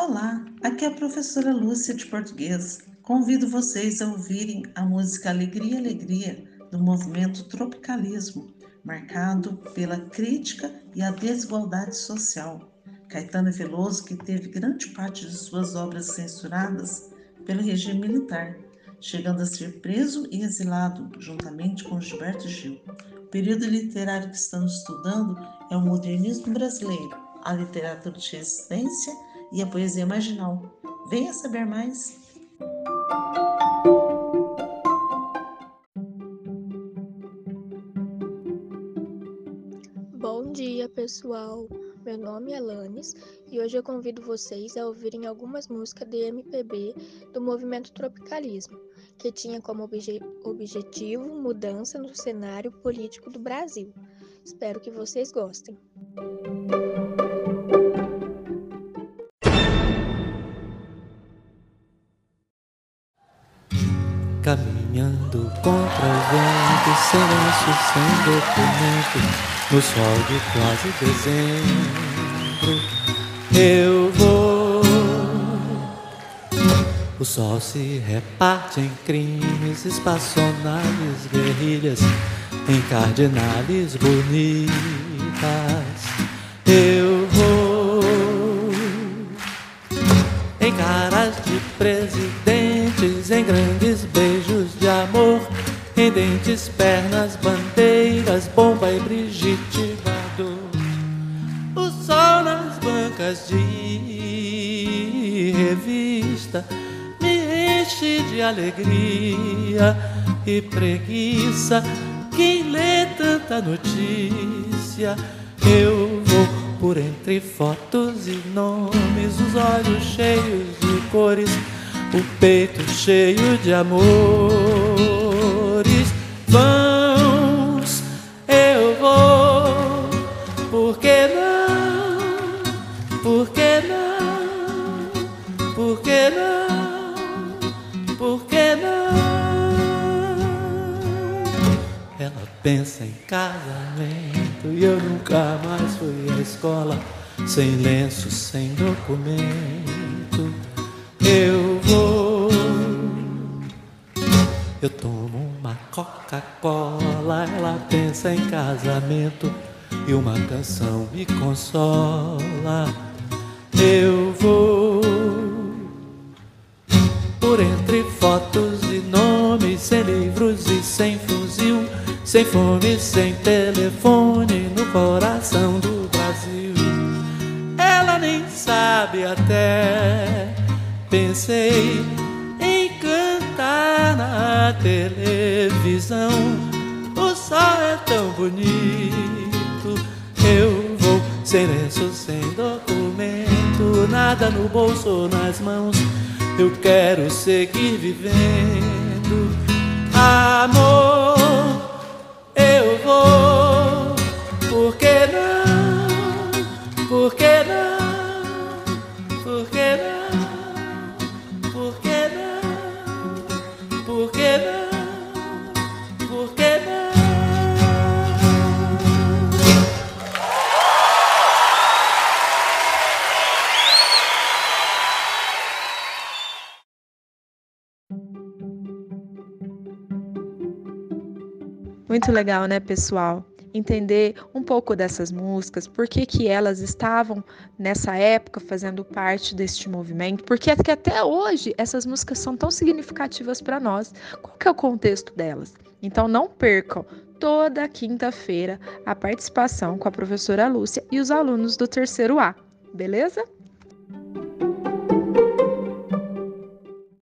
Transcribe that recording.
Olá, aqui é a professora Lúcia de Português. Convido vocês a ouvirem a música Alegria, Alegria, do movimento Tropicalismo, marcado pela crítica e a desigualdade social. Caetano Veloso, que teve grande parte de suas obras censuradas pelo regime militar, chegando a ser preso e exilado juntamente com Gilberto Gil. O período literário que estamos estudando é o modernismo brasileiro, a literatura de resistência e a poesia marginal. Venha saber mais! Bom dia, pessoal! Meu nome é Lanes e hoje eu convido vocês a ouvirem algumas músicas de MPB do movimento Tropicalismo, que tinha como obje objetivo mudança no cenário político do Brasil. Espero que vocês gostem. Caminhando contra o vento, silêncio sem documento, no sol de quase dezembro. Eu vou. O sol se reparte em crimes, espaçonaves, guerrilhas, em cardinales bonitas. Eu vou. Em caras de presidentes, em grandes beijos dentes, pernas, bandeiras, bomba e Brigitte Bardot. O sol nas bancas de revista me enche de alegria e preguiça. Quem lê tanta notícia, eu vou por entre fotos e nomes, os olhos cheios de cores, o peito cheio de amores. Pensa em casamento e eu nunca mais fui à escola sem lenço, sem documento. Eu vou, eu tomo uma Coca-Cola. Ela pensa em casamento e uma canção me consola. Eu vou por entre fotos e nomes, sem livros e sem fuzil, sem fome, sem telefone no coração do Brasil. Ela nem sabe até. Pensei em cantar na televisão. O sol é tão bonito. Eu vou sem lenço, sem documento, nada no bolso ou nas mãos. Eu quero seguir vivendo. Muito legal, né, pessoal? Entender um pouco dessas músicas, por que, que elas estavam nessa época fazendo parte deste movimento, porque que até hoje essas músicas são tão significativas para nós. Qual que é o contexto delas? Então não percam toda quinta-feira a participação com a professora Lúcia e os alunos do terceiro A, beleza?